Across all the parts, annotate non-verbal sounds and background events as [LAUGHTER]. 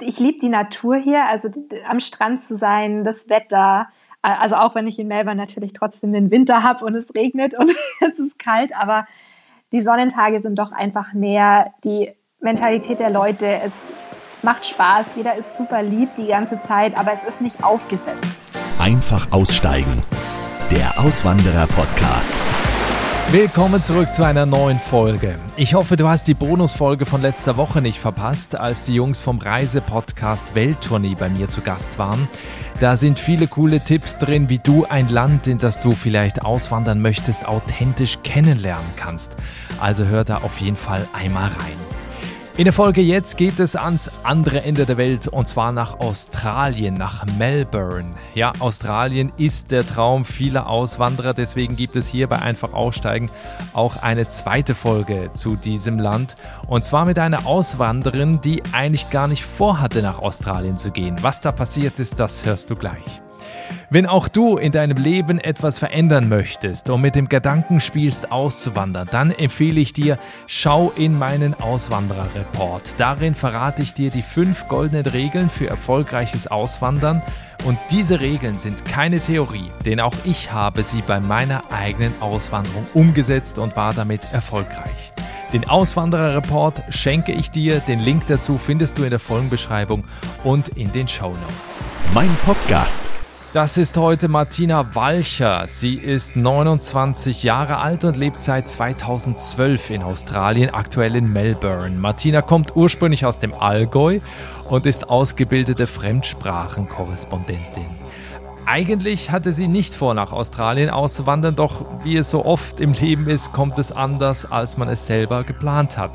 ich liebe die Natur hier, also am Strand zu sein, das Wetter. Also auch wenn ich in Melbourne natürlich trotzdem den Winter habe und es regnet und [LAUGHS] es ist kalt, aber die Sonnentage sind doch einfach mehr die Mentalität der Leute. Es macht Spaß, jeder ist super lieb die ganze Zeit, aber es ist nicht aufgesetzt. Einfach aussteigen. Der Auswanderer-Podcast. Willkommen zurück zu einer neuen Folge. Ich hoffe, du hast die Bonusfolge von letzter Woche nicht verpasst, als die Jungs vom Reisepodcast Welttournee bei mir zu Gast waren. Da sind viele coole Tipps drin, wie du ein Land, in das du vielleicht auswandern möchtest, authentisch kennenlernen kannst. Also hör da auf jeden Fall einmal rein. In der Folge jetzt geht es ans andere Ende der Welt und zwar nach Australien, nach Melbourne. Ja, Australien ist der Traum vieler Auswanderer, deswegen gibt es hier bei Einfach Aussteigen auch eine zweite Folge zu diesem Land und zwar mit einer Auswanderin, die eigentlich gar nicht vorhatte, nach Australien zu gehen. Was da passiert ist, das hörst du gleich. Wenn auch du in deinem Leben etwas verändern möchtest und mit dem Gedanken spielst, auszuwandern, dann empfehle ich dir, schau in meinen Auswandererreport. Darin verrate ich dir die fünf goldenen Regeln für erfolgreiches Auswandern. Und diese Regeln sind keine Theorie, denn auch ich habe sie bei meiner eigenen Auswanderung umgesetzt und war damit erfolgreich. Den Auswandererreport schenke ich dir. Den Link dazu findest du in der Folgenbeschreibung und in den Show Notes. Mein Podcast das ist heute Martina Walcher. Sie ist 29 Jahre alt und lebt seit 2012 in Australien, aktuell in Melbourne. Martina kommt ursprünglich aus dem Allgäu und ist ausgebildete Fremdsprachenkorrespondentin. Eigentlich hatte sie nicht vor, nach Australien auszuwandern, doch wie es so oft im Leben ist, kommt es anders, als man es selber geplant hat.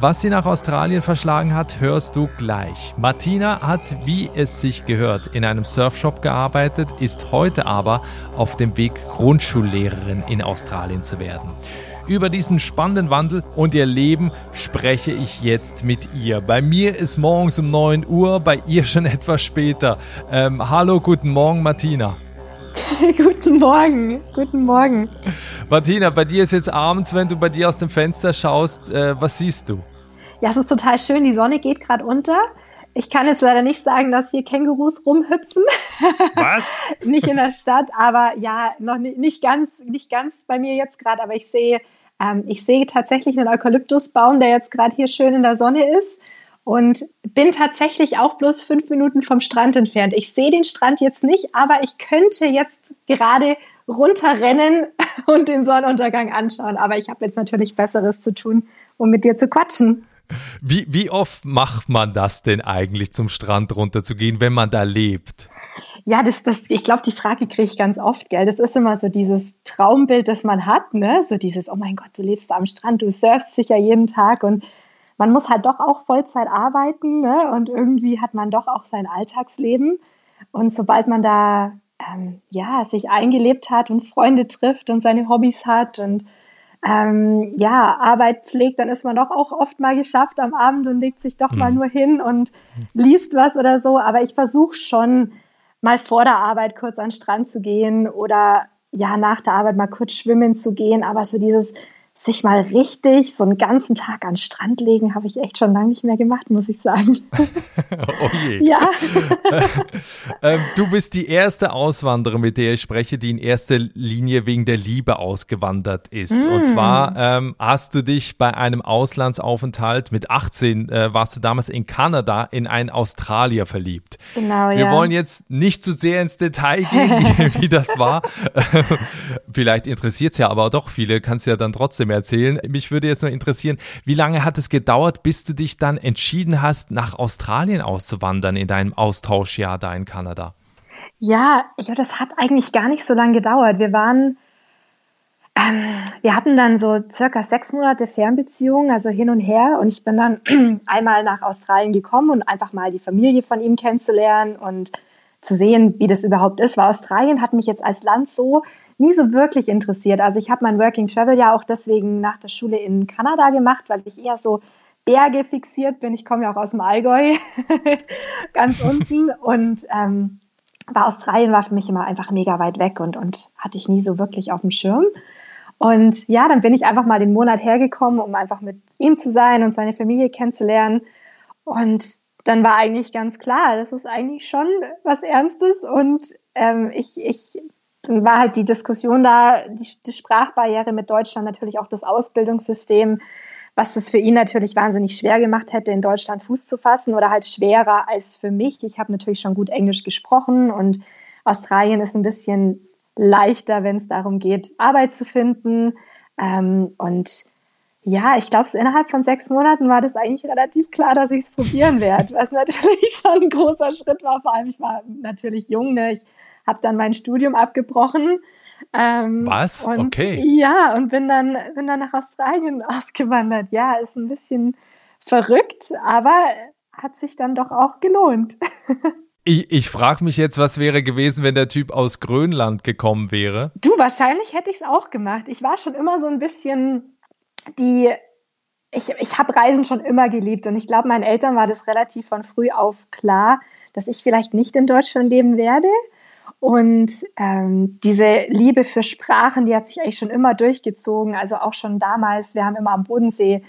Was sie nach Australien verschlagen hat, hörst du gleich. Martina hat, wie es sich gehört, in einem Surfshop gearbeitet, ist heute aber auf dem Weg, Grundschullehrerin in Australien zu werden. Über diesen spannenden Wandel und ihr Leben spreche ich jetzt mit ihr. Bei mir ist morgens um 9 Uhr, bei ihr schon [LAUGHS] etwas später. Ähm, hallo, guten Morgen, Martina. [LAUGHS] guten Morgen, guten Morgen. Martina, bei dir ist jetzt abends, wenn du bei dir aus dem Fenster schaust, äh, was siehst du? Ja, es ist total schön. Die Sonne geht gerade unter. Ich kann jetzt leider nicht sagen, dass hier Kängurus rumhüpfen. Was? [LAUGHS] nicht in der Stadt, aber ja, noch nicht, nicht ganz, nicht ganz bei mir jetzt gerade, aber ich sehe ähm, ich sehe tatsächlich einen Eukalyptusbaum, der jetzt gerade hier schön in der Sonne ist und bin tatsächlich auch bloß fünf Minuten vom Strand entfernt. Ich sehe den Strand jetzt nicht, aber ich könnte jetzt gerade runterrennen [LAUGHS] und den Sonnenuntergang anschauen. Aber ich habe jetzt natürlich Besseres zu tun, um mit dir zu quatschen. Wie, wie oft macht man das denn eigentlich, zum Strand runterzugehen, wenn man da lebt? Ja, das, das, ich glaube, die Frage kriege ich ganz oft, gell. Das ist immer so dieses Traumbild, das man hat, ne? So dieses, oh mein Gott, du lebst da am Strand, du surfst sicher jeden Tag und man muss halt doch auch Vollzeit arbeiten, ne? Und irgendwie hat man doch auch sein Alltagsleben. Und sobald man da ähm, ja sich eingelebt hat und Freunde trifft und seine Hobbys hat und ähm, ja, Arbeit pflegt, dann ist man doch auch oft mal geschafft am Abend und legt sich doch mhm. mal nur hin und liest was oder so. Aber ich versuche schon, mal vor der Arbeit kurz an den Strand zu gehen oder ja, nach der Arbeit mal kurz schwimmen zu gehen. Aber so dieses sich mal richtig so einen ganzen Tag an den Strand legen, habe ich echt schon lange nicht mehr gemacht, muss ich sagen. [LAUGHS] [LAUGHS] oh je. Ja. [LAUGHS] ähm, du bist die erste Auswanderin, mit der ich spreche, die in erster Linie wegen der Liebe ausgewandert ist. Mm. Und zwar ähm, hast du dich bei einem Auslandsaufenthalt mit 18, äh, warst du damals in Kanada, in einen Australier verliebt. Genau, Wir ja. wollen jetzt nicht zu sehr ins Detail gehen, wie, wie das war. Vielleicht interessiert es ja aber doch viele, kannst ja dann trotzdem trotzdem erzählen. Mich würde jetzt nur interessieren, wie lange hat es gedauert, bis du dich dann entschieden hast, nach Australien auszuwandern in deinem Austauschjahr da in Kanada? Ja, ja, das hat eigentlich gar nicht so lange gedauert. Wir waren, ähm, wir hatten dann so circa sechs Monate Fernbeziehung, also hin und her. Und ich bin dann [CLEARS THROAT] einmal nach Australien gekommen und einfach mal die Familie von ihm kennenzulernen und zu sehen, wie das überhaupt ist. Weil Australien hat mich jetzt als Land so nie so wirklich interessiert. Also ich habe mein Working Travel ja auch deswegen nach der Schule in Kanada gemacht, weil ich eher so Berge fixiert bin. Ich komme ja auch aus dem Allgäu, [LAUGHS] ganz unten. Und ähm, war Australien war für mich immer einfach mega weit weg und, und hatte ich nie so wirklich auf dem Schirm. Und ja, dann bin ich einfach mal den Monat hergekommen, um einfach mit ihm zu sein und seine Familie kennenzulernen. Und dann war eigentlich ganz klar, das ist eigentlich schon was Ernstes und ähm, ich, ich war halt die Diskussion da, die, die Sprachbarriere mit Deutschland, natürlich auch das Ausbildungssystem, was das für ihn natürlich wahnsinnig schwer gemacht hätte, in Deutschland Fuß zu fassen oder halt schwerer als für mich. Ich habe natürlich schon gut Englisch gesprochen und Australien ist ein bisschen leichter, wenn es darum geht, Arbeit zu finden. Ähm, und ja, ich glaube, so innerhalb von sechs Monaten war das eigentlich relativ klar, dass ich es probieren werde, was [LAUGHS] natürlich schon ein großer Schritt war. Vor allem, ich war natürlich jung, ne? ich habe dann mein Studium abgebrochen. Ähm, was? Und, okay. Ja, und bin dann, bin dann nach Australien [LAUGHS] ausgewandert. Ja, ist ein bisschen verrückt, aber hat sich dann doch auch gelohnt. [LAUGHS] Ich, ich frage mich jetzt, was wäre gewesen, wenn der Typ aus Grönland gekommen wäre? Du, wahrscheinlich hätte ich es auch gemacht. Ich war schon immer so ein bisschen die, ich, ich habe Reisen schon immer geliebt und ich glaube, meinen Eltern war das relativ von früh auf klar, dass ich vielleicht nicht in Deutschland leben werde. Und ähm, diese Liebe für Sprachen, die hat sich eigentlich schon immer durchgezogen. Also auch schon damals, wir haben immer am Bodensee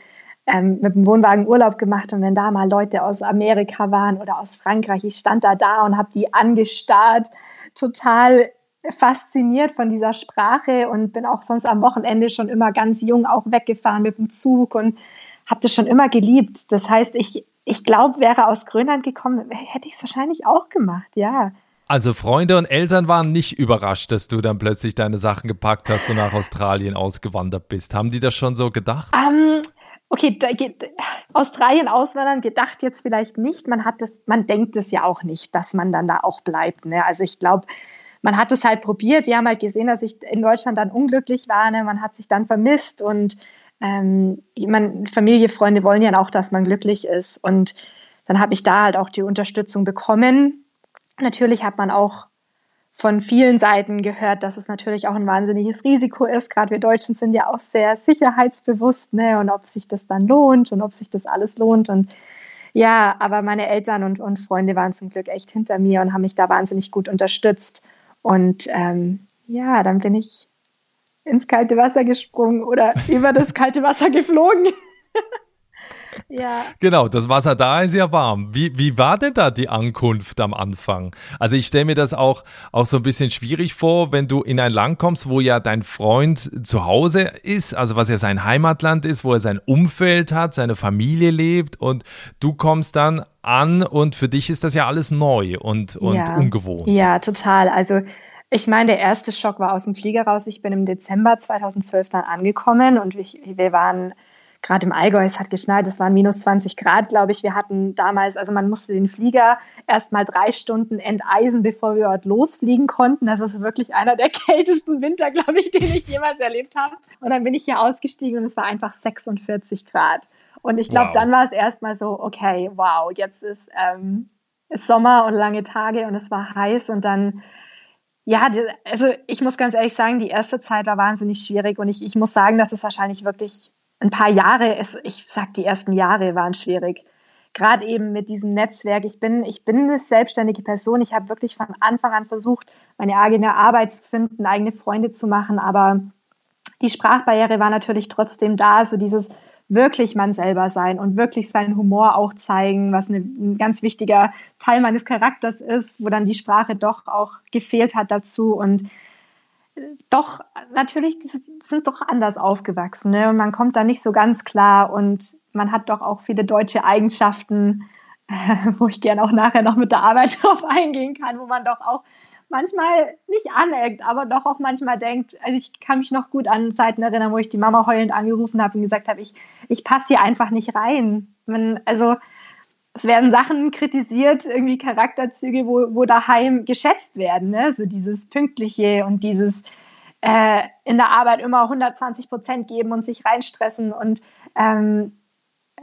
ähm, mit dem Wohnwagen Urlaub gemacht und wenn da mal Leute aus Amerika waren oder aus Frankreich, ich stand da da und habe die angestarrt, total fasziniert von dieser Sprache und bin auch sonst am Wochenende schon immer ganz jung auch weggefahren mit dem Zug und habe das schon immer geliebt. Das heißt, ich, ich glaube, wäre aus Grönland gekommen, hätte ich es wahrscheinlich auch gemacht, ja. Also Freunde und Eltern waren nicht überrascht, dass du dann plötzlich deine Sachen gepackt hast und nach Australien ausgewandert bist. Haben die das schon so gedacht? Um, ähm, okay, da Australien auswandern gedacht jetzt vielleicht nicht. Man hat das, man denkt es ja auch nicht, dass man dann da auch bleibt. Ne? Also ich glaube, man hat es halt probiert. Die haben halt gesehen, dass ich in Deutschland dann unglücklich war. Ne? Man hat sich dann vermisst und ähm, man, Familie, Freunde wollen ja auch, dass man glücklich ist. Und dann habe ich da halt auch die Unterstützung bekommen. Natürlich hat man auch von vielen Seiten gehört, dass es natürlich auch ein wahnsinniges Risiko ist. Gerade wir Deutschen sind ja auch sehr sicherheitsbewusst, ne? Und ob sich das dann lohnt und ob sich das alles lohnt. Und ja, aber meine Eltern und, und Freunde waren zum Glück echt hinter mir und haben mich da wahnsinnig gut unterstützt. Und ähm, ja, dann bin ich ins kalte Wasser gesprungen oder über das kalte Wasser geflogen. [LAUGHS] ja. Genau, das Wasser da ist ja warm. Wie, wie war denn da die Ankunft am Anfang? Also ich stelle mir das auch, auch so ein bisschen schwierig vor, wenn du in ein Land kommst, wo ja dein Freund zu Hause ist, also was ja sein Heimatland ist, wo er sein Umfeld hat, seine Familie lebt und du kommst dann an und für dich ist das ja alles neu und, und ja. ungewohnt. Ja, total. Also ich meine, der erste Schock war aus dem Flieger raus. Ich bin im Dezember 2012 dann angekommen und ich, wir waren gerade im Allgäu, es hat geschneit, es waren minus 20 Grad, glaube ich. Wir hatten damals, also man musste den Flieger erst mal drei Stunden enteisen, bevor wir dort losfliegen konnten. Das ist wirklich einer der [LAUGHS] kältesten Winter, glaube ich, den ich jemals erlebt habe. Und dann bin ich hier ausgestiegen und es war einfach 46 Grad. Und ich glaube, wow. dann war es erstmal so, okay, wow, jetzt ist, ähm, ist Sommer und lange Tage und es war heiß und dann, ja, also ich muss ganz ehrlich sagen, die erste Zeit war wahnsinnig schwierig und ich, ich muss sagen, dass es wahrscheinlich wirklich ein paar Jahre, es, ich sag, die ersten Jahre waren schwierig. Gerade eben mit diesem Netzwerk. Ich bin, ich bin eine selbstständige Person. Ich habe wirklich von Anfang an versucht, meine eigene Arbeit zu finden, eigene Freunde zu machen. Aber die Sprachbarriere war natürlich trotzdem da. So dieses, wirklich man selber sein und wirklich seinen Humor auch zeigen, was eine, ein ganz wichtiger Teil meines Charakters ist, wo dann die Sprache doch auch gefehlt hat dazu und doch natürlich sind doch anders aufgewachsen ne? und man kommt da nicht so ganz klar und man hat doch auch viele deutsche Eigenschaften, äh, [LAUGHS] wo ich gerne auch nachher noch mit der Arbeit [LAUGHS] drauf eingehen kann, wo man doch auch manchmal nicht aneckt, aber doch auch manchmal denkt, also ich kann mich noch gut an Zeiten erinnern, wo ich die Mama heulend angerufen habe und gesagt habe, ich, ich passe hier einfach nicht rein. Man, also es werden Sachen kritisiert, irgendwie Charakterzüge, wo, wo daheim geschätzt werden, ne? so dieses Pünktliche und dieses äh, in der Arbeit immer 120 Prozent geben und sich reinstressen und ähm,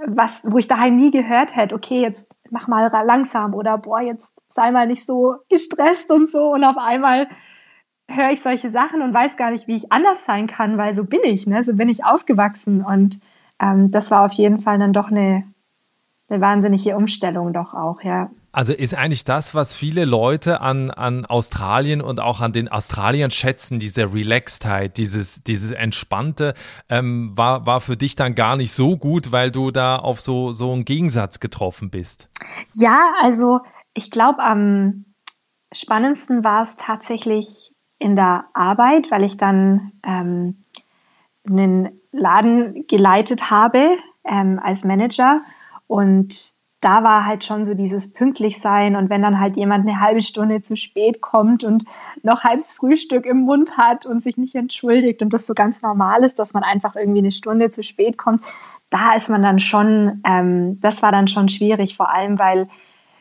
was, wo ich daheim nie gehört hätte, okay, jetzt mach mal langsam oder boah, jetzt sei mal nicht so gestresst und so und auf einmal höre ich solche Sachen und weiß gar nicht, wie ich anders sein kann, weil so bin ich, ne? so bin ich aufgewachsen und ähm, das war auf jeden Fall dann doch eine, eine wahnsinnige Umstellung doch auch, ja. Also ist eigentlich das, was viele Leute an, an Australien und auch an den Australiern schätzen, diese Relaxedheit, dieses, dieses Entspannte, ähm, war, war für dich dann gar nicht so gut, weil du da auf so, so einen Gegensatz getroffen bist. Ja, also ich glaube, am spannendsten war es tatsächlich in der Arbeit, weil ich dann ähm, einen Laden geleitet habe ähm, als Manager und da war halt schon so dieses pünktlich sein und wenn dann halt jemand eine halbe Stunde zu spät kommt und noch halbes Frühstück im Mund hat und sich nicht entschuldigt und das so ganz normal ist, dass man einfach irgendwie eine Stunde zu spät kommt, da ist man dann schon, ähm, das war dann schon schwierig, vor allem weil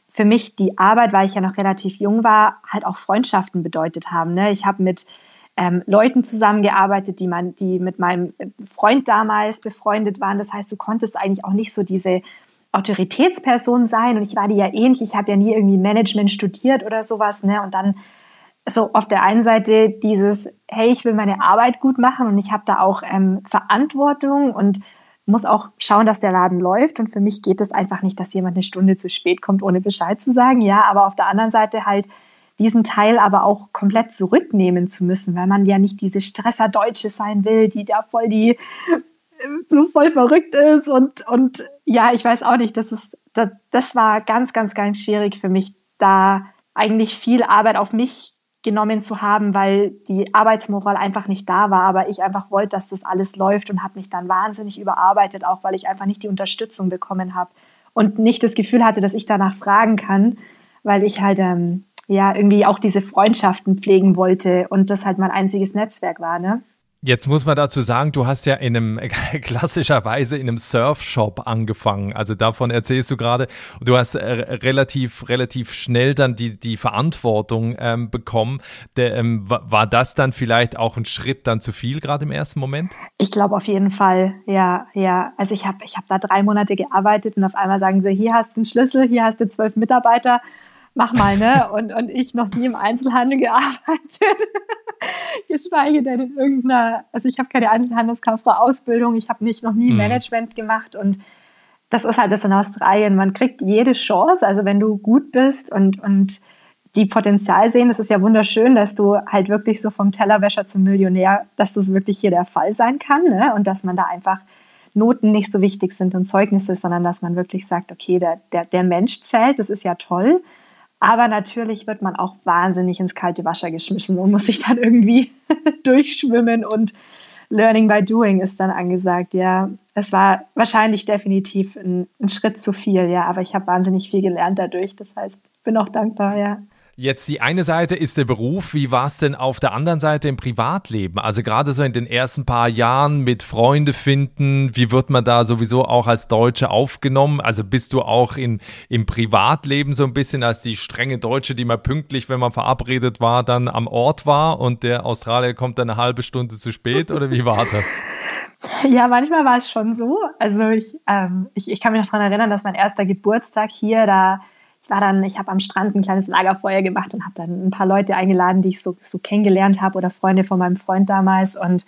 für mich die Arbeit, weil ich ja noch relativ jung war, halt auch Freundschaften bedeutet haben. Ne? Ich habe mit ähm, Leuten zusammengearbeitet, die, man, die mit meinem Freund damals befreundet waren. Das heißt, du konntest eigentlich auch nicht so diese Autoritätsperson sein und ich war die ja ähnlich. Ich habe ja nie irgendwie Management studiert oder sowas. Ne? Und dann so auf der einen Seite dieses, hey, ich will meine Arbeit gut machen und ich habe da auch ähm, Verantwortung und muss auch schauen, dass der Laden läuft. Und für mich geht es einfach nicht, dass jemand eine Stunde zu spät kommt, ohne Bescheid zu sagen. Ja, aber auf der anderen Seite halt diesen Teil aber auch komplett zurücknehmen zu müssen, weil man ja nicht diese Stresser-Deutsche sein will, die da voll die [LAUGHS] so voll verrückt ist und, und ja, ich weiß auch nicht, das ist, das, das war ganz, ganz, ganz schwierig für mich, da eigentlich viel Arbeit auf mich genommen zu haben, weil die Arbeitsmoral einfach nicht da war, aber ich einfach wollte, dass das alles läuft und habe mich dann wahnsinnig überarbeitet, auch weil ich einfach nicht die Unterstützung bekommen habe und nicht das Gefühl hatte, dass ich danach fragen kann, weil ich halt ähm, ja irgendwie auch diese Freundschaften pflegen wollte und das halt mein einziges Netzwerk war, ne? Jetzt muss man dazu sagen, du hast ja in einem [LAUGHS] klassischerweise in einem Surfshop angefangen. Also davon erzählst du gerade. Du hast äh, relativ relativ schnell dann die die Verantwortung ähm, bekommen. Der, ähm, war das dann vielleicht auch ein Schritt dann zu viel gerade im ersten Moment? Ich glaube auf jeden Fall. Ja, ja. Also ich habe ich habe da drei Monate gearbeitet und auf einmal sagen sie, hier hast du einen Schlüssel, hier hast du zwölf Mitarbeiter mach mal, ne? Und, und ich noch nie im Einzelhandel gearbeitet. [LAUGHS] Geschweige denn in irgendeiner, also ich habe keine Einzelhandelskauffrau-Ausbildung, ich habe nicht noch nie mhm. Management gemacht und das ist halt das in Australien. Man kriegt jede Chance, also wenn du gut bist und, und die Potenzial sehen, das ist ja wunderschön, dass du halt wirklich so vom Tellerwäscher zum Millionär, dass das wirklich hier der Fall sein kann ne? und dass man da einfach Noten nicht so wichtig sind und Zeugnisse, sondern dass man wirklich sagt, okay, der, der, der Mensch zählt, das ist ja toll. Aber natürlich wird man auch wahnsinnig ins kalte Wasser geschmissen und muss sich dann irgendwie [LAUGHS] durchschwimmen und Learning by Doing ist dann angesagt. Ja, es war wahrscheinlich definitiv ein, ein Schritt zu viel, ja, aber ich habe wahnsinnig viel gelernt dadurch. Das heißt, bin auch dankbar, ja. Jetzt die eine Seite ist der Beruf. Wie war es denn auf der anderen Seite im Privatleben? Also gerade so in den ersten paar Jahren mit Freunde finden. Wie wird man da sowieso auch als Deutsche aufgenommen? Also bist du auch in, im Privatleben so ein bisschen als die strenge Deutsche, die mal pünktlich, wenn man verabredet war, dann am Ort war und der Australier kommt dann eine halbe Stunde zu spät? Oder wie war das? [LAUGHS] Ja, manchmal war es schon so. Also ich, ähm, ich, ich kann mich noch daran erinnern, dass mein erster Geburtstag hier, da ich war dann, ich habe am Strand ein kleines Lagerfeuer gemacht und habe dann ein paar Leute eingeladen, die ich so, so kennengelernt habe oder Freunde von meinem Freund damals. Und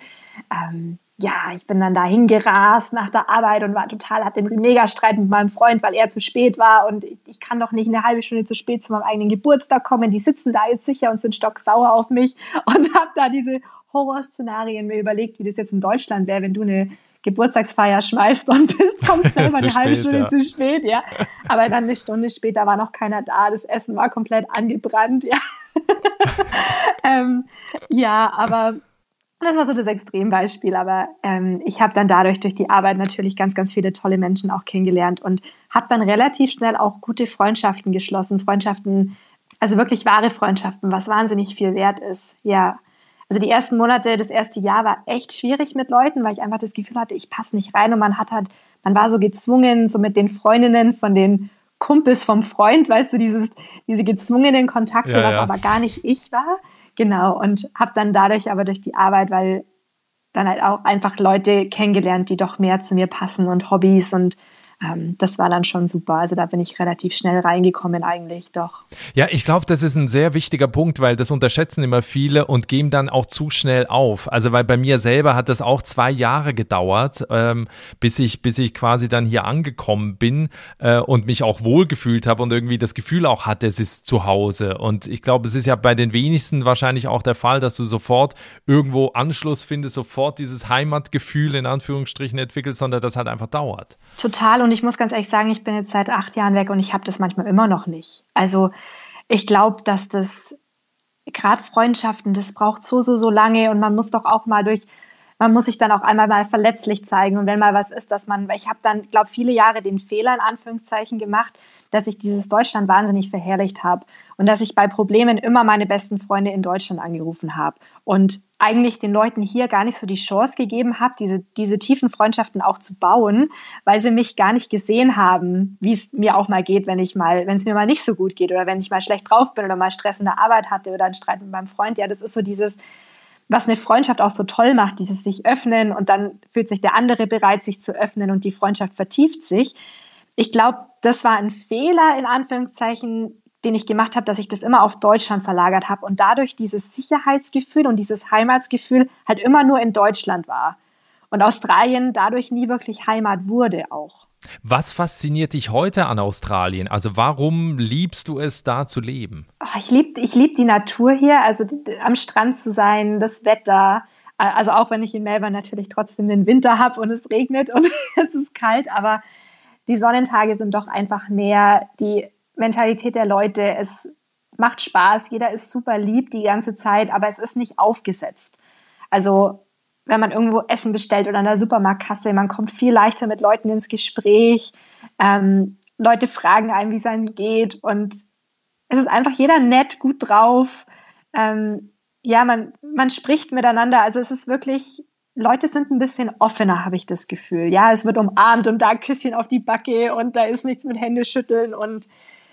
ähm, ja, ich bin dann dahin gerast nach der Arbeit und war total, hatte einen Megastreit mit meinem Freund, weil er zu spät war und ich, ich kann doch nicht eine halbe Stunde zu spät zu meinem eigenen Geburtstag kommen. Die sitzen da jetzt sicher und sind stocksauer auf mich [LAUGHS] und habe da diese Horrorszenarien mir überlegt, wie das jetzt in Deutschland wäre, wenn du eine Geburtstagsfeier schmeißt und bist, [LAUGHS] kommst selber eine halbe Stunde ja. zu spät, ja. Aber dann eine Stunde später war noch keiner da, das Essen war komplett angebrannt, ja. [LAUGHS] ähm, ja, aber das war so das Extrembeispiel, aber ähm, ich habe dann dadurch durch die Arbeit natürlich ganz, ganz viele tolle Menschen auch kennengelernt und habe dann relativ schnell auch gute Freundschaften geschlossen, Freundschaften, also wirklich wahre Freundschaften, was wahnsinnig viel wert ist, ja. Also die ersten Monate, das erste Jahr war echt schwierig mit Leuten, weil ich einfach das Gefühl hatte, ich passe nicht rein und man hat halt, man war so gezwungen, so mit den Freundinnen von den Kumpels vom Freund, weißt du, dieses, diese gezwungenen Kontakte, ja, was ja. aber gar nicht ich war. Genau, und habe dann dadurch aber durch die Arbeit, weil dann halt auch einfach Leute kennengelernt, die doch mehr zu mir passen und Hobbys und ähm, das war dann schon super. Also da bin ich relativ schnell reingekommen eigentlich, doch. Ja, ich glaube, das ist ein sehr wichtiger Punkt, weil das unterschätzen immer viele und geben dann auch zu schnell auf. Also weil bei mir selber hat das auch zwei Jahre gedauert, ähm, bis ich bis ich quasi dann hier angekommen bin äh, und mich auch wohlgefühlt habe und irgendwie das Gefühl auch hatte, es ist zu Hause. Und ich glaube, es ist ja bei den wenigsten wahrscheinlich auch der Fall, dass du sofort irgendwo Anschluss findest, sofort dieses Heimatgefühl in Anführungsstrichen entwickelst, sondern das halt einfach dauert. Total. Und ich muss ganz ehrlich sagen, ich bin jetzt seit acht Jahren weg und ich habe das manchmal immer noch nicht. Also ich glaube, dass das gerade Freundschaften, das braucht so, so, so lange und man muss doch auch mal durch, man muss sich dann auch einmal mal verletzlich zeigen und wenn mal was ist, dass man, ich habe dann, glaube viele Jahre den Fehler in Anführungszeichen gemacht, dass ich dieses Deutschland wahnsinnig verherrlicht habe und dass ich bei Problemen immer meine besten Freunde in Deutschland angerufen habe und eigentlich den Leuten hier gar nicht so die Chance gegeben habe, diese, diese tiefen Freundschaften auch zu bauen, weil sie mich gar nicht gesehen haben, wie es mir auch mal geht, wenn ich mal, wenn es mir mal nicht so gut geht oder wenn ich mal schlecht drauf bin oder mal Stress in der Arbeit hatte oder einen Streit mit meinem Freund. Ja, das ist so dieses, was eine Freundschaft auch so toll macht, dieses sich öffnen und dann fühlt sich der andere bereit, sich zu öffnen und die Freundschaft vertieft sich. Ich glaube, das war ein Fehler in Anführungszeichen, den ich gemacht habe, dass ich das immer auf Deutschland verlagert habe und dadurch dieses Sicherheitsgefühl und dieses Heimatsgefühl halt immer nur in Deutschland war. Und Australien dadurch nie wirklich Heimat wurde auch. Was fasziniert dich heute an Australien? Also warum liebst du es, da zu leben? Oh, ich liebe ich lieb die Natur hier, also die, am Strand zu sein, das Wetter. Also auch wenn ich in Melbourne natürlich trotzdem den Winter habe und es regnet und [LAUGHS] es ist kalt, aber die Sonnentage sind doch einfach mehr die Mentalität der Leute. Es macht Spaß, jeder ist super lieb die ganze Zeit, aber es ist nicht aufgesetzt. Also wenn man irgendwo Essen bestellt oder an der Supermarktkasse, man kommt viel leichter mit Leuten ins Gespräch. Ähm, Leute fragen einem, wie es einem geht und es ist einfach jeder nett, gut drauf. Ähm, ja, man, man spricht miteinander. Also es ist wirklich Leute sind ein bisschen offener, habe ich das Gefühl. Ja, es wird umarmt und da ein Küsschen auf die Backe und da ist nichts mit Hände schütteln und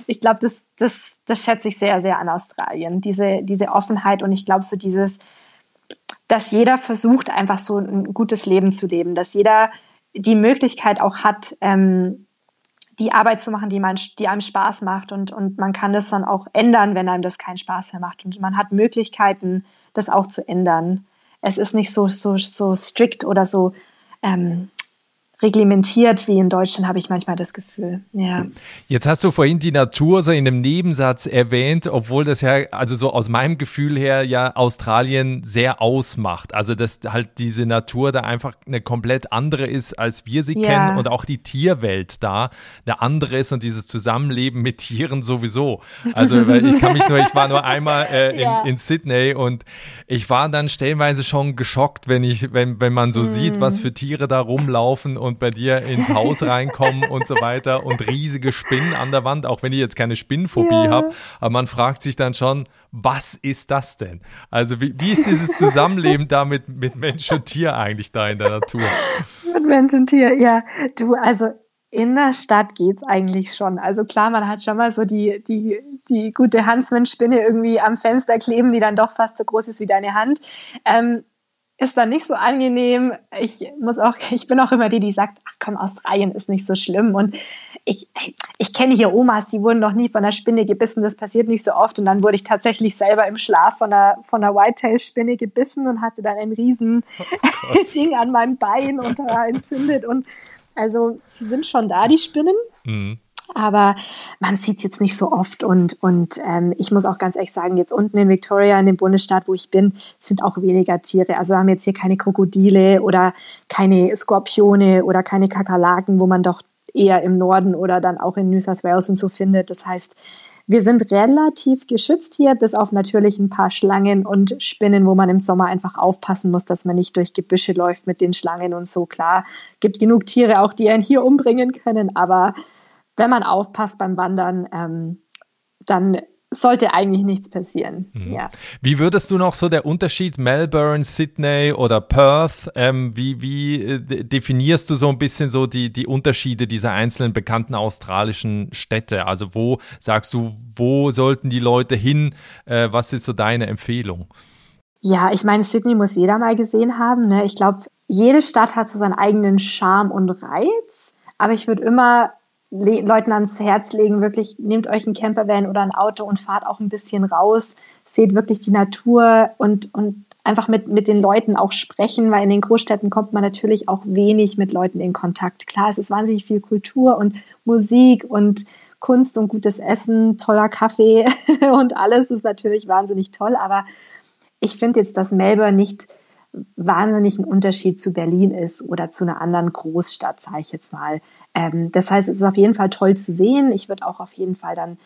ich glaube, das, das, das schätze ich sehr, sehr an Australien, diese, diese Offenheit. Und ich glaube so dieses, dass jeder versucht einfach so ein gutes Leben zu leben, dass jeder die Möglichkeit auch hat, ähm, die Arbeit zu machen, die, man, die einem Spaß macht. Und, und man kann das dann auch ändern, wenn einem das keinen Spaß mehr macht. Und man hat Möglichkeiten, das auch zu ändern es ist nicht so, so, so strikt oder so ähm, reglementiert wie in Deutschland, habe ich manchmal das Gefühl. Ja. Jetzt hast du vorhin die Natur so in einem Nebensatz erwähnt, obwohl das ja, also so aus meinem Gefühl her ja Australien sehr ausmacht. Also dass halt diese Natur da einfach eine komplett andere ist, als wir sie ja. kennen und auch die Tierwelt da eine andere ist und dieses Zusammenleben mit Tieren sowieso. Also weil ich kann mich nur, ich war nur einmal äh, ja. in, in, Sydney und ich war dann stellenweise schon geschockt, wenn ich, wenn, wenn man so mm. sieht, was für Tiere da rumlaufen und bei dir ins Haus [LAUGHS] reinkommen und so weiter und riesige Spinnen an der Wand, auch wenn ich jetzt keine Spinnenphobie ja. habe. Aber man fragt sich dann schon, was ist das denn? Also wie, wie ist dieses Zusammenleben da mit, mit Mensch und Tier eigentlich da in der Natur? [LAUGHS] Mit Mensch und Tier, ja. Du, also in der Stadt geht's eigentlich schon. Also klar, man hat schon mal so die, die, die gute Huntsman-Spinne irgendwie am Fenster kleben, die dann doch fast so groß ist wie deine Hand. Ähm, ist dann nicht so angenehm. Ich muss auch, [LAUGHS] ich bin auch immer die, die sagt, ach komm, Australien ist nicht so schlimm. Und ich, ich kenne hier Omas, die wurden noch nie von einer Spinne gebissen. Das passiert nicht so oft. Und dann wurde ich tatsächlich selber im Schlaf von einer, von einer Whitetail-Spinne gebissen und hatte dann ein riesen oh [LAUGHS] Ding an meinem Bein und war entzündet. Und also, sie sind schon da, die Spinnen. Mhm aber man sieht es jetzt nicht so oft. Und, und ähm, ich muss auch ganz ehrlich sagen, jetzt unten in Victoria, in dem Bundesstaat, wo ich bin, sind auch weniger Tiere. Also wir haben jetzt hier keine Krokodile oder keine Skorpione oder keine Kakerlaken, wo man doch eher im Norden oder dann auch in New South Wales und so findet. Das heißt, wir sind relativ geschützt hier, bis auf natürlich ein paar Schlangen und Spinnen, wo man im Sommer einfach aufpassen muss, dass man nicht durch Gebüsche läuft mit den Schlangen und so. Klar, gibt genug Tiere auch, die einen hier umbringen können, aber wenn man aufpasst beim Wandern, ähm, dann sollte eigentlich nichts passieren. Mhm. Ja. Wie würdest du noch so der Unterschied Melbourne, Sydney oder Perth, ähm, wie, wie äh, definierst du so ein bisschen so die, die Unterschiede dieser einzelnen bekannten australischen Städte? Also wo sagst du, wo sollten die Leute hin? Äh, was ist so deine Empfehlung? Ja, ich meine, Sydney muss jeder mal gesehen haben. Ne? Ich glaube, jede Stadt hat so seinen eigenen Charme und Reiz. Aber ich würde immer Leuten ans Herz legen, wirklich nehmt euch ein Campervan oder ein Auto und fahrt auch ein bisschen raus, seht wirklich die Natur und, und einfach mit, mit den Leuten auch sprechen, weil in den Großstädten kommt man natürlich auch wenig mit Leuten in Kontakt. Klar, es ist wahnsinnig viel Kultur und Musik und Kunst und gutes Essen, toller Kaffee [LAUGHS] und alles ist natürlich wahnsinnig toll, aber ich finde jetzt, dass Melbourne nicht wahnsinnig ein Unterschied zu Berlin ist oder zu einer anderen Großstadt, sage ich jetzt mal. Ähm, das heißt, es ist auf jeden Fall toll zu sehen. Ich würde auch auf jeden Fall dann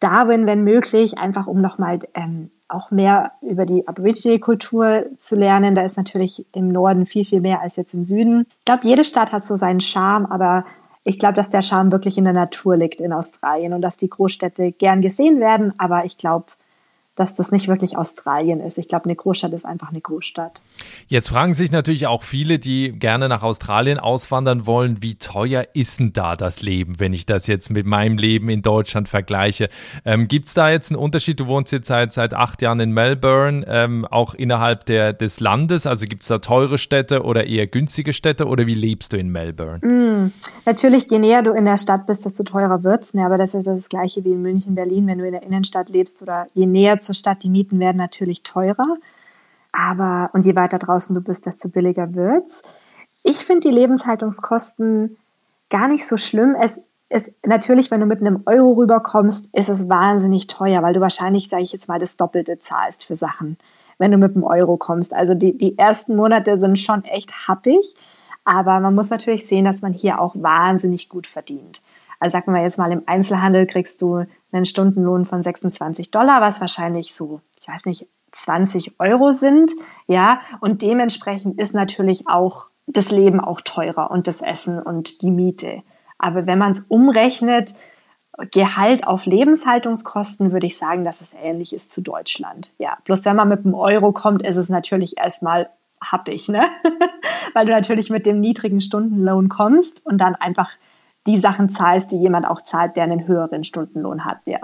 Darwin, wenn möglich, einfach um nochmal ähm, auch mehr über die Aborigine-Kultur zu lernen. Da ist natürlich im Norden viel, viel mehr als jetzt im Süden. Ich glaube, jede Stadt hat so seinen Charme, aber ich glaube, dass der Charme wirklich in der Natur liegt in Australien und dass die Großstädte gern gesehen werden. Aber ich glaube, dass das nicht wirklich Australien ist. Ich glaube, eine Großstadt ist einfach eine Großstadt. Jetzt fragen sich natürlich auch viele, die gerne nach Australien auswandern wollen, wie teuer ist denn da das Leben, wenn ich das jetzt mit meinem Leben in Deutschland vergleiche? Ähm, Gibt es da jetzt einen Unterschied? Du wohnst jetzt seit, seit acht Jahren in Melbourne, ähm, auch innerhalb der, des Landes. Also gibt es da teure Städte oder eher günstige Städte oder wie lebst du in Melbourne? Mm, natürlich, je näher du in der Stadt bist, desto teurer wird es. Ne? Aber das ist das Gleiche wie in München, Berlin, wenn du in der Innenstadt lebst oder je näher zur Stadt. Die Mieten werden natürlich teurer, aber und je weiter draußen du bist, desto billiger wird's. Ich finde die Lebenshaltungskosten gar nicht so schlimm. Es ist natürlich, wenn du mit einem Euro rüberkommst, ist es wahnsinnig teuer, weil du wahrscheinlich, sage ich jetzt mal, das Doppelte zahlst für Sachen, wenn du mit einem Euro kommst. Also die, die ersten Monate sind schon echt happig, aber man muss natürlich sehen, dass man hier auch wahnsinnig gut verdient. Also sagen wir jetzt mal, im Einzelhandel kriegst du einen Stundenlohn von 26 Dollar, was wahrscheinlich so, ich weiß nicht, 20 Euro sind. Ja, und dementsprechend ist natürlich auch das Leben auch teurer und das Essen und die Miete. Aber wenn man es umrechnet, Gehalt auf Lebenshaltungskosten, würde ich sagen, dass es ähnlich ist zu Deutschland. Ja, bloß wenn man mit dem Euro kommt, ist es natürlich erstmal happig, ne? [LAUGHS] Weil du natürlich mit dem niedrigen Stundenlohn kommst und dann einfach die Sachen zahlst, die jemand auch zahlt, der einen höheren Stundenlohn hat. Ja.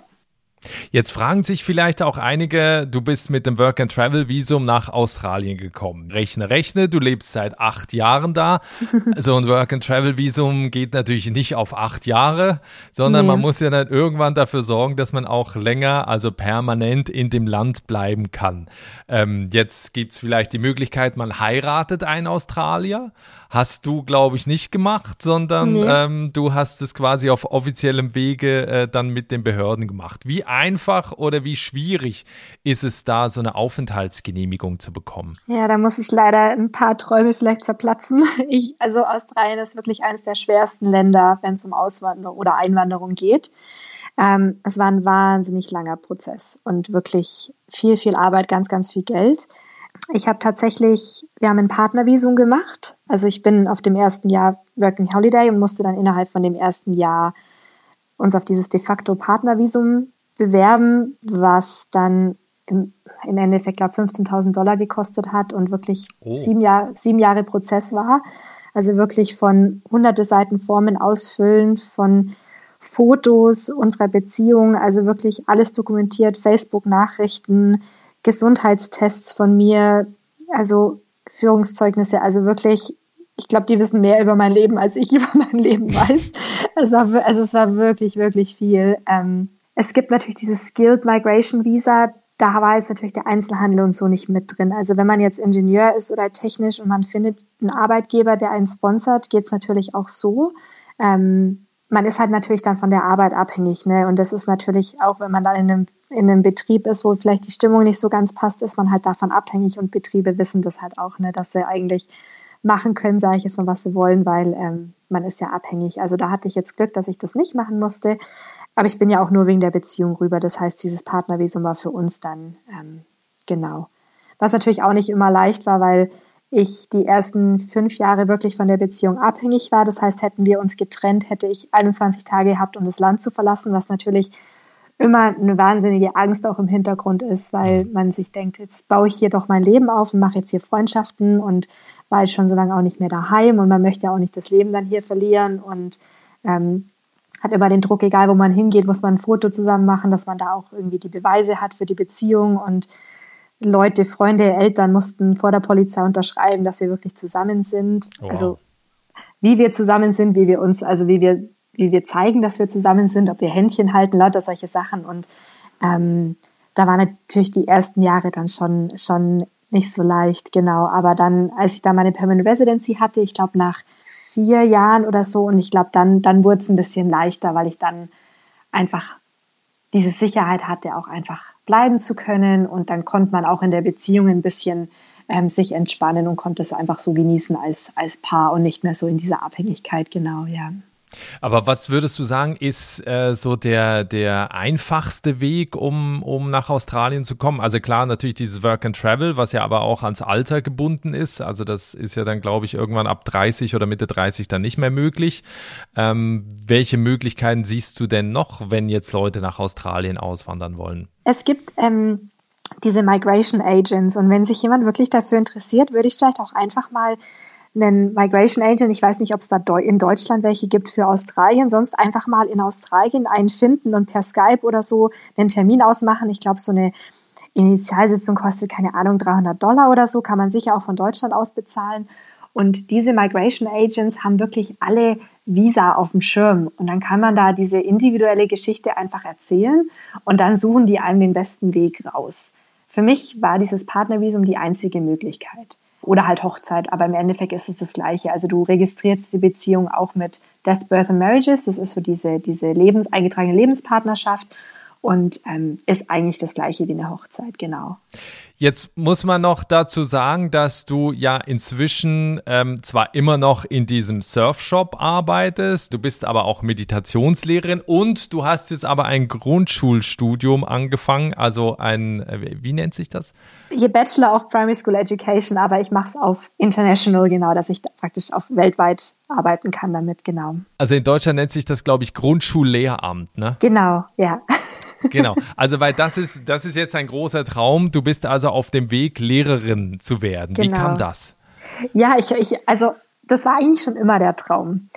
Jetzt fragen sich vielleicht auch einige, du bist mit dem Work and Travel Visum nach Australien gekommen. Rechne, rechne, du lebst seit acht Jahren da. [LAUGHS] So ein Work and Travel Visum geht natürlich nicht auf acht Jahre, sondern nee. man muss ja dann irgendwann dafür sorgen, dass man auch länger, also permanent in dem Land bleiben kann. Ähm, jetzt gibt es vielleicht die Möglichkeit, man heiratet einen Australier hast du, glaube ich, nicht gemacht, sondern nee. ähm, du hast es quasi auf offiziellem Wege äh, dann mit den Behörden gemacht. Wie einfach oder wie schwierig ist es da, so eine Aufenthaltsgenehmigung zu bekommen? Ja, da muss ich leider ein paar Träume vielleicht zerplatzen. [LAUGHS] Ich, also Australien ist wirklich eines der schwersten Länder, wenn es um Auswanderung oder Einwanderung geht. Ähm, es war ein wahnsinnig langer Prozess und wirklich viel, viel Arbeit, ganz, ganz viel Geld. Ich habe tatsächlich, wir haben ein Partnervisum gemacht. Also ich bin auf dem ersten Jahr Working Holiday und musste dann innerhalb von dem ersten Jahr uns auf dieses de facto Partnervisum bewerben, was dann im, im Endeffekt, glaube 15.000 Dollar gekostet hat und wirklich oh. sieben, Jahr, sieben Jahre Prozess war. Also wirklich von hunderte Seiten Formen ausfüllen, von Fotos unserer Beziehung, also wirklich alles dokumentiert, Facebook-Nachrichten, Gesundheitstests von mir, also Führungszeugnisse, also wirklich, ich glaube, die wissen mehr über mein Leben, als ich [LAUGHS] über mein Leben weiß. Es war, also es war wirklich, wirklich viel. Ähm, es gibt natürlich dieses Skilled Migration Visa, da war jetzt natürlich der Einzelhandel und so nicht mit drin. Also wenn man jetzt Ingenieur ist oder technisch und man findet einen Arbeitgeber, der einen sponsert, geht es natürlich auch so. Ähm, man ist halt natürlich dann von der Arbeit abhängig, ne? Und das ist natürlich auch, wenn man dann in einem, in einem Betrieb ist, wo vielleicht die Stimmung nicht so ganz passt, ist man halt davon abhängig und Betriebe wissen das halt auch, ne? Dass sie eigentlich machen können, sage ich jetzt mal, was sie wollen, weil ähm, man ist ja abhängig. Also da hatte ich jetzt Glück, dass ich das nicht machen musste. Aber ich bin ja auch nur wegen der Beziehung rüber. Das heißt, dieses Partnervisum war für uns dann ähm, genau. Was natürlich auch nicht immer leicht war, weil ich die ersten fünf Jahre wirklich von der Beziehung abhängig war. Das heißt, hätten wir uns getrennt, hätte ich 21 Tage gehabt, um das Land zu verlassen, was natürlich immer eine wahnsinnige Angst auch im Hintergrund ist, weil mhm. man sich denkt, jetzt baue ich hier doch mein Leben auf und mache jetzt hier Freundschaften und war jetzt schon so lange auch nicht mehr daheim und man möchte ja auch nicht das Leben dann hier verlieren und ähm, hat immer den Druck, egal wo man hingeht, muss man ein Foto zusammen machen, dass man da auch irgendwie die Beweise hat für die Beziehung und Leute, Freunde, Eltern mussten vor der Polizei unterschreiben, dass wir wirklich zusammen sind. Wow. Also wie wir zusammen sind, wie wir uns, also wie wir, wie wir zeigen, dass wir zusammen sind, ob wir Händchen halten, lauter solche Sachen. Und ähm, da waren natürlich die ersten Jahre dann schon, schon nicht so leicht, genau. Aber dann, als ich da meine Permanent Residency hatte, ich glaube nach vier Jahren oder so, und ich glaube, dann, dann wurde es ein bisschen leichter, weil ich dann einfach diese Sicherheit hatte, auch einfach bleiben zu können. Und dann konnte man auch in der Beziehung ein bisschen ähm, sich entspannen und konnte es einfach so genießen als, als Paar und nicht mehr so in dieser Abhängigkeit, genau, ja. Aber was würdest du sagen, ist äh, so der, der einfachste Weg, um, um nach Australien zu kommen? Also klar, natürlich dieses Work and Travel, was ja aber auch ans Alter gebunden ist. Also das ist ja dann, glaube ich, irgendwann ab 30 oder Mitte 30 dann nicht mehr möglich. Ähm, welche Möglichkeiten siehst du denn noch, wenn jetzt Leute nach Australien auswandern wollen? Es gibt ähm, diese Migration Agents und wenn sich jemand wirklich dafür interessiert, würde ich vielleicht auch einfach mal einen Migration Agent, ich weiß nicht, ob es da in Deutschland welche gibt für Australien, sonst einfach mal in Australien einen finden und per Skype oder so einen Termin ausmachen. Ich glaube, so eine Initialsitzung kostet, keine Ahnung, 300 Dollar oder so, kann man sicher auch von Deutschland aus bezahlen. Und diese Migration Agents haben wirklich alle Visa auf dem Schirm. Und dann kann man da diese individuelle Geschichte einfach erzählen und dann suchen die einem den besten Weg raus. Für mich war dieses Partnervisum die einzige Möglichkeit oder halt Hochzeit, aber im Endeffekt ist es das Gleiche. Also du registrierst die Beziehung auch mit Death, Birth and Marriages, das ist so diese, diese Lebens, eingetragene Lebenspartnerschaft und ähm, ist eigentlich das Gleiche wie eine Hochzeit, genau. Jetzt muss man noch dazu sagen, dass du ja inzwischen ähm, zwar immer noch in diesem Surfshop arbeitest, du bist aber auch Meditationslehrerin und du hast jetzt aber ein Grundschulstudium angefangen, also ein, äh, wie nennt sich das? Ihr Bachelor of Primary School Education, aber ich mache es auf International, genau, dass ich praktisch auf weltweit arbeiten kann damit, genau. Also in Deutschland nennt sich das, glaube ich, Grundschullehramt, ne? Genau, ja. Genau, also weil das ist, das ist jetzt ein großer Traum. Du bist also auf dem Weg, Lehrerin zu werden. Genau. Wie kam das? Ja, ich, ich, also das war eigentlich schon immer der Traum.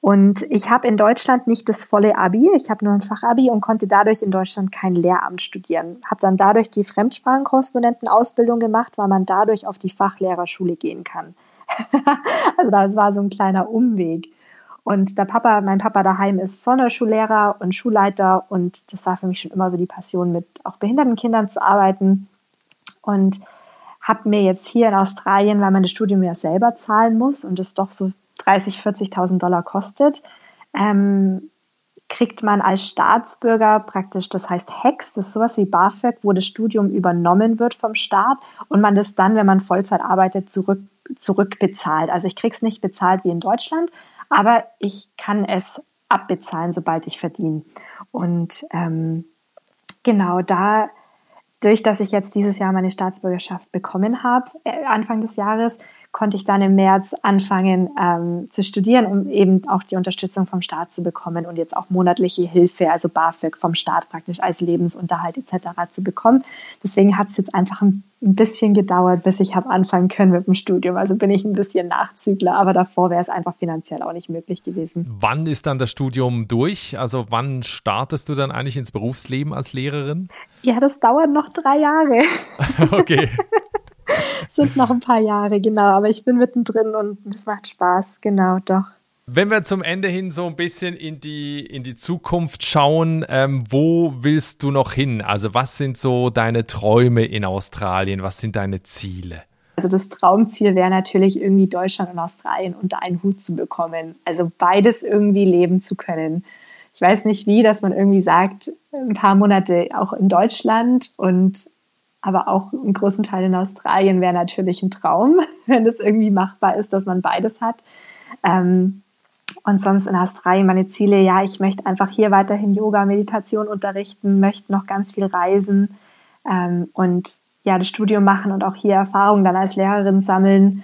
Und ich habe in Deutschland nicht das volle Abi, ich habe nur ein Fachabi und konnte dadurch in Deutschland kein Lehramt studieren. Habe dann dadurch die Fremdsprachenkorrespondentenausbildung gemacht, weil man dadurch auf die Fachlehrerschule gehen kann. [LAUGHS] also das war so ein kleiner Umweg. Und der Papa, mein Papa daheim ist Sonderschullehrer und Schulleiter und das war für mich schon immer so die Passion, mit auch behinderten Kindern zu arbeiten. Und habe mir jetzt hier in Australien, weil man das Studium ja selber zahlen muss und es doch so 30, 40.000 Dollar kostet, ähm, kriegt man als Staatsbürger praktisch, das heißt HEX, das ist sowas wie BAföG, wo das Studium übernommen wird vom Staat und man das dann, wenn man Vollzeit arbeitet, zurück, zurückbezahlt. Also ich kriege es nicht bezahlt wie in Deutschland, aber ich kann es abbezahlen, sobald ich verdiene. Und ähm, genau da, durch dass ich jetzt dieses Jahr meine Staatsbürgerschaft bekommen habe, äh, Anfang des Jahres, konnte ich dann im März anfangen ähm, zu studieren, um eben auch die Unterstützung vom Staat zu bekommen und jetzt auch monatliche Hilfe, also BAföG vom Staat praktisch als Lebensunterhalt etc. zu bekommen. Deswegen hat es jetzt einfach ein, ein bisschen gedauert, bis ich habe anfangen können mit dem Studium. Also bin ich ein bisschen Nachzügler, aber davor wäre es einfach finanziell auch nicht möglich gewesen. Wann ist dann das Studium durch? Also wann startest du dann eigentlich ins Berufsleben als Lehrerin? Ja, das dauert noch drei Jahre. [LAUGHS] okay. [LAUGHS] sind noch ein paar Jahre, genau. Aber ich bin mittendrin und es macht Spaß, genau, doch. Wenn wir zum Ende hin so ein bisschen in die, in die Zukunft schauen, ähm, wo willst du noch hin? Also was sind so deine Träume in Australien? Was sind deine Ziele? Also das Traumziel wäre natürlich irgendwie Deutschland und Australien unter einen Hut zu bekommen. Also beides irgendwie leben zu können. Ich weiß nicht wie, dass man irgendwie sagt, ein paar Monate auch in Deutschland und aber auch einen großen Teil in Australien wäre natürlich ein Traum, [LAUGHS] wenn es irgendwie machbar ist, dass man beides hat. Ähm, und sonst in Australien meine Ziele, ja, ich möchte einfach hier weiterhin Yoga, Meditation unterrichten, möchte noch ganz viel reisen ähm, und ja, das Studium machen und auch hier Erfahrungen dann als Lehrerin sammeln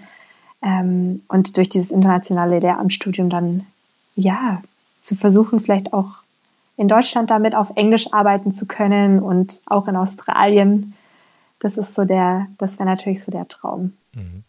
ähm, und durch dieses internationale Lehramtsstudium dann, ja, zu versuchen, vielleicht auch in Deutschland damit auf Englisch arbeiten zu können und auch in Australien das ist so der, das wäre natürlich so der Traum. Mhm.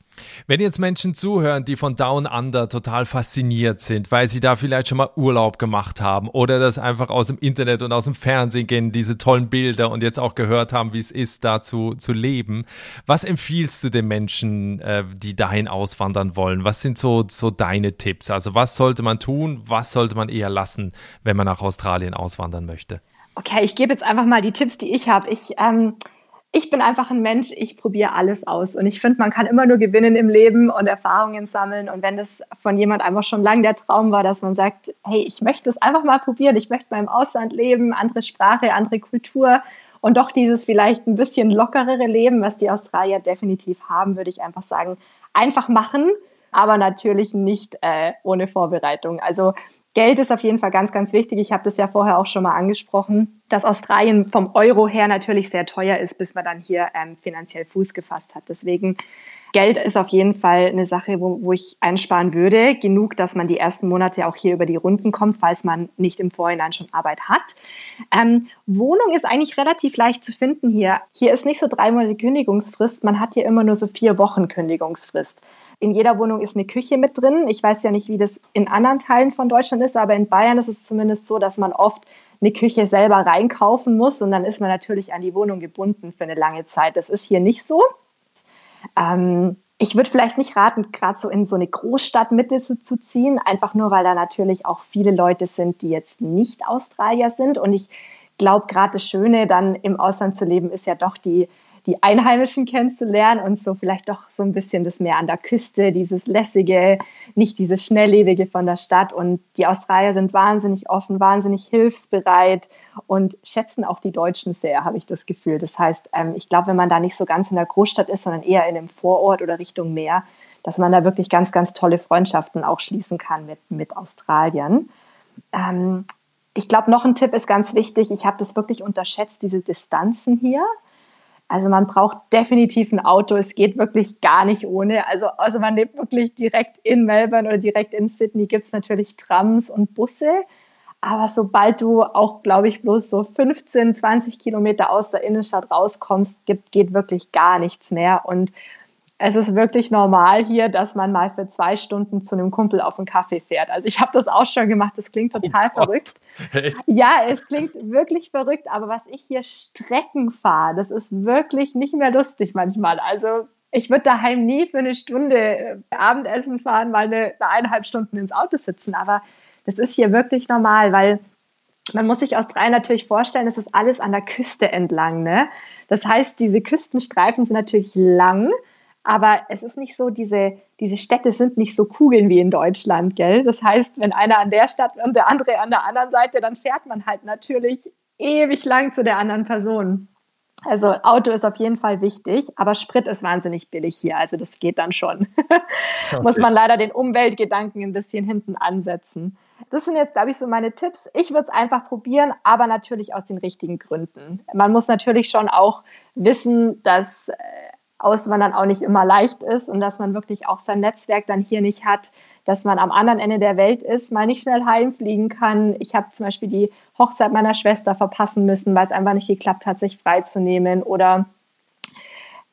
Wenn jetzt Menschen zuhören, die von Down Under total fasziniert sind, weil sie da vielleicht schon mal Urlaub gemacht haben oder das einfach aus dem Internet und aus dem Fernsehen gehen, diese tollen Bilder und jetzt auch gehört haben, wie es ist, da zu, zu leben, was empfiehlst du den Menschen, äh, die dahin auswandern wollen? Was sind so, so deine Tipps? Also was sollte man tun, was sollte man eher lassen, wenn man nach Australien auswandern möchte? Okay, ich gebe jetzt einfach mal die Tipps, die ich habe. Ich ähm ich bin einfach ein Mensch, ich probiere alles aus. Und ich finde, man kann immer nur gewinnen im Leben und Erfahrungen sammeln. Und wenn das von jemand einfach schon lang der Traum war, dass man sagt, hey, ich möchte es einfach mal probieren, ich möchte mal im Ausland leben, andere Sprache, andere Kultur und doch dieses vielleicht ein bisschen lockerere Leben, was die Australier definitiv haben, würde ich einfach sagen, einfach machen, aber natürlich nicht äh, ohne Vorbereitung. Also Geld ist auf jeden Fall ganz, ganz wichtig. Ich habe das ja vorher auch schon mal angesprochen, dass Australien vom Euro her natürlich sehr teuer ist, bis man dann hier ähm, finanziell Fuß gefasst hat. Deswegen Geld ist auf jeden Fall eine Sache, wo, wo ich einsparen würde. Genug, dass man die ersten Monate auch hier über die Runden kommt, falls man nicht im Vorhinein schon Arbeit hat. Ähm, Wohnung ist eigentlich relativ leicht zu finden hier. Hier ist nicht so drei Monate Kündigungsfrist. Man hat hier immer nur so vier Wochen Kündigungsfrist. In jeder Wohnung ist eine Küche mit drin. Ich weiß ja nicht, wie das in anderen Teilen von Deutschland ist, aber in Bayern ist es zumindest so, dass man oft eine Küche selber reinkaufen muss und dann ist man natürlich an die Wohnung gebunden für eine lange Zeit. Das ist hier nicht so. Ähm, ich würde vielleicht nicht raten, gerade so in so eine Großstadtmitte zu ziehen, einfach nur, weil da natürlich auch viele Leute sind, die jetzt nicht Australier sind. Und ich glaube, gerade das Schöne dann im Ausland zu leben, ist ja doch die die Einheimischen kennenzulernen und so vielleicht doch so ein bisschen das Meer an der Küste, dieses lässige, nicht dieses schnelllebige von der Stadt. Und die Australier sind wahnsinnig offen, wahnsinnig hilfsbereit und schätzen auch die Deutschen sehr, habe ich das Gefühl. Das heißt, ähm, ich glaube, wenn man da nicht so ganz in der Großstadt ist, sondern eher in einem Vorort oder Richtung Meer, dass man da wirklich ganz, ganz tolle Freundschaften auch schließen kann mit, mit Australiern. Ähm, ich glaube, noch ein Tipp ist ganz wichtig. Ich habe das wirklich unterschätzt, diese Distanzen hier. Also man braucht definitiv ein Auto. Es geht wirklich gar nicht ohne. Also, also man lebt wirklich direkt in Melbourne oder direkt in Sydney gibt es natürlich Trams und Busse. Aber sobald du auch, glaube ich, bloß so 15, 20 Kilometer aus der Innenstadt rauskommst, gibt, geht wirklich gar nichts mehr. Und es ist wirklich normal hier, dass man mal für zwei Stunden zu einem Kumpel auf einen Kaffee fährt. Also ich habe das auch schon gemacht, das klingt total oh verrückt. Hey. Ja, es klingt wirklich verrückt, aber was ich hier Strecken fahre, das ist wirklich nicht mehr lustig manchmal. Also ich würde daheim nie für eine Stunde äh, Abendessen fahren, mal eine, eine eineinhalb Stunden ins Auto sitzen, aber das ist hier wirklich normal, weil man muss sich Australien natürlich vorstellen, es ist alles an der Küste entlang. Ne? Das heißt, diese Küstenstreifen sind natürlich lang aber es ist nicht so, diese, diese Städte sind nicht so Kugeln wie in Deutschland, gell? Das heißt, wenn einer an der Stadt und der andere an der anderen Seite, dann fährt man halt natürlich ewig lang zu der anderen Person. Also Auto ist auf jeden Fall wichtig, aber Sprit ist wahnsinnig billig hier, also das geht dann schon. [LAUGHS] Okay. Muss man leider den Umweltgedanken ein bisschen hinten ansetzen. Das sind jetzt, glaube ich, so meine Tipps. Ich würde es einfach probieren, aber natürlich aus den richtigen Gründen. Man muss natürlich schon auch wissen, dass äh, Auswandern auch nicht immer leicht ist und dass man wirklich auch sein Netzwerk dann hier nicht hat, dass man am anderen Ende der Welt ist, mal nicht schnell heimfliegen kann. Ich habe zum Beispiel die Hochzeit meiner Schwester verpassen müssen, weil es einfach nicht geklappt hat, sich freizunehmen oder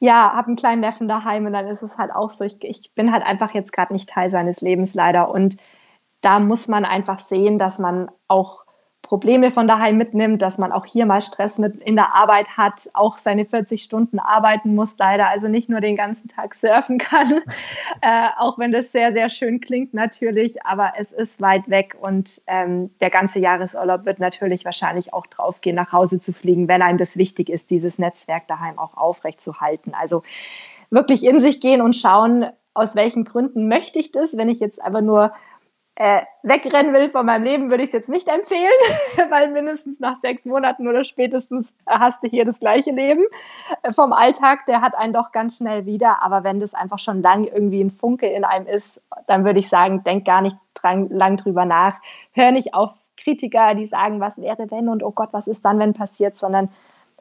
ja, habe einen kleinen Neffen daheim und dann ist es halt auch so, ich, ich bin halt einfach jetzt gerade nicht Teil seines Lebens leider und da muss man einfach sehen, dass man auch Probleme von daheim mitnimmt, dass man auch hier mal Stress mit in der Arbeit hat, auch seine 40 Stunden arbeiten muss, leider also nicht nur den ganzen Tag surfen kann, [LAUGHS] äh, auch wenn das sehr, sehr schön klingt natürlich, aber es ist weit weg und ähm, der ganze Jahresurlaub wird natürlich wahrscheinlich auch drauf gehen, nach Hause zu fliegen, wenn einem das wichtig ist, dieses Netzwerk daheim auch aufrecht zu halten. Also wirklich in sich gehen und schauen, aus welchen Gründen möchte ich das, wenn ich jetzt aber nur äh, wegrennen will von meinem Leben, würde ich es jetzt nicht empfehlen, [LAUGHS] weil mindestens nach sechs Monaten oder spätestens hast du hier das gleiche Leben äh, vom Alltag. Der hat einen doch ganz schnell wieder. Aber wenn das einfach schon lang irgendwie ein Funke in einem ist, dann würde ich sagen, denk gar nicht dran, lang drüber nach. Hör nicht auf Kritiker, die sagen, was wäre wenn und oh Gott, was ist dann, wenn passiert, sondern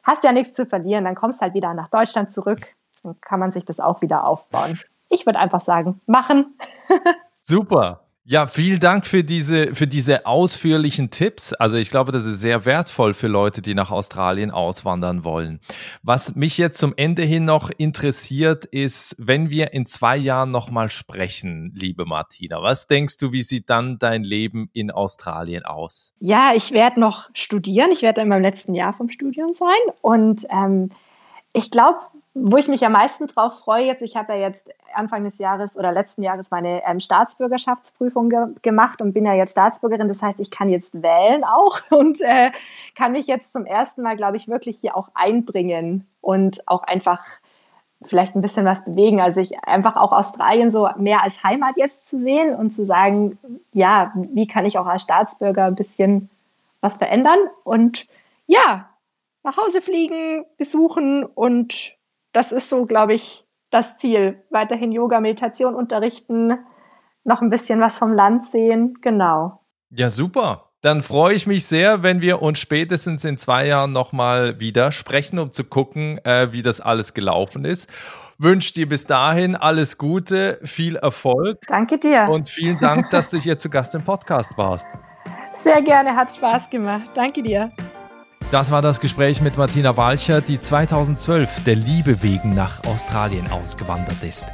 hast ja nichts zu verlieren. Dann kommst halt wieder nach Deutschland zurück. Dann kann man sich das auch wieder aufbauen. Ich würde einfach sagen, machen. [LAUGHS] Super. Ja, vielen Dank für diese, für diese ausführlichen Tipps. Also ich glaube, das ist sehr wertvoll für Leute, die nach Australien auswandern wollen. Was mich jetzt zum Ende hin noch interessiert, ist, wenn wir in zwei Jahren nochmal sprechen, liebe Martina, was denkst du, wie sieht dann dein Leben in Australien aus? Ja, ich werde noch studieren. Ich werde in meinem letzten Jahr vom Studium sein. Und ähm, ich glaube, wo ich mich am meisten drauf freue jetzt, ich habe ja jetzt Anfang des Jahres oder letzten Jahres meine ähm, Staatsbürgerschaftsprüfung ge gemacht und bin ja jetzt Staatsbürgerin. Das heißt, ich kann jetzt wählen auch [LAUGHS] und äh, kann mich jetzt zum ersten Mal, glaube ich, wirklich hier auch einbringen und auch einfach vielleicht ein bisschen was bewegen. Also ich einfach auch Australien so mehr als Heimat jetzt zu sehen und zu sagen, ja, wie kann ich auch als Staatsbürger ein bisschen was verändern und ja, nach Hause fliegen, besuchen und das ist so, glaube ich, das Ziel. Weiterhin Yoga, Meditation unterrichten, noch ein bisschen was vom Land sehen. Genau. Ja, super. Dann freue ich mich sehr, wenn wir uns spätestens in zwei Jahren nochmal wieder sprechen, um zu gucken, äh, wie das alles gelaufen ist. Wünsche dir bis dahin alles Gute, viel Erfolg. Danke dir. Und vielen Dank, dass du hier zu Gast im Podcast warst. Sehr gerne, hat Spaß gemacht. Danke dir. Das war das Gespräch mit Martina Walcher, die 2012 der Liebe wegen nach Australien ausgewandert ist.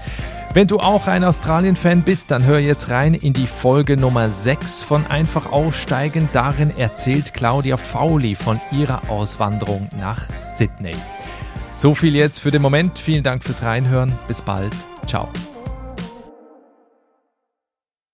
Wenn du auch ein Australien-Fan bist, dann hör jetzt rein in die Folge Nummer 6 von Einfach Aussteigen. Darin erzählt Claudia Fauli von ihrer Auswanderung nach Sydney. So viel jetzt für den Moment. Vielen Dank fürs Reinhören. Bis bald. Ciao.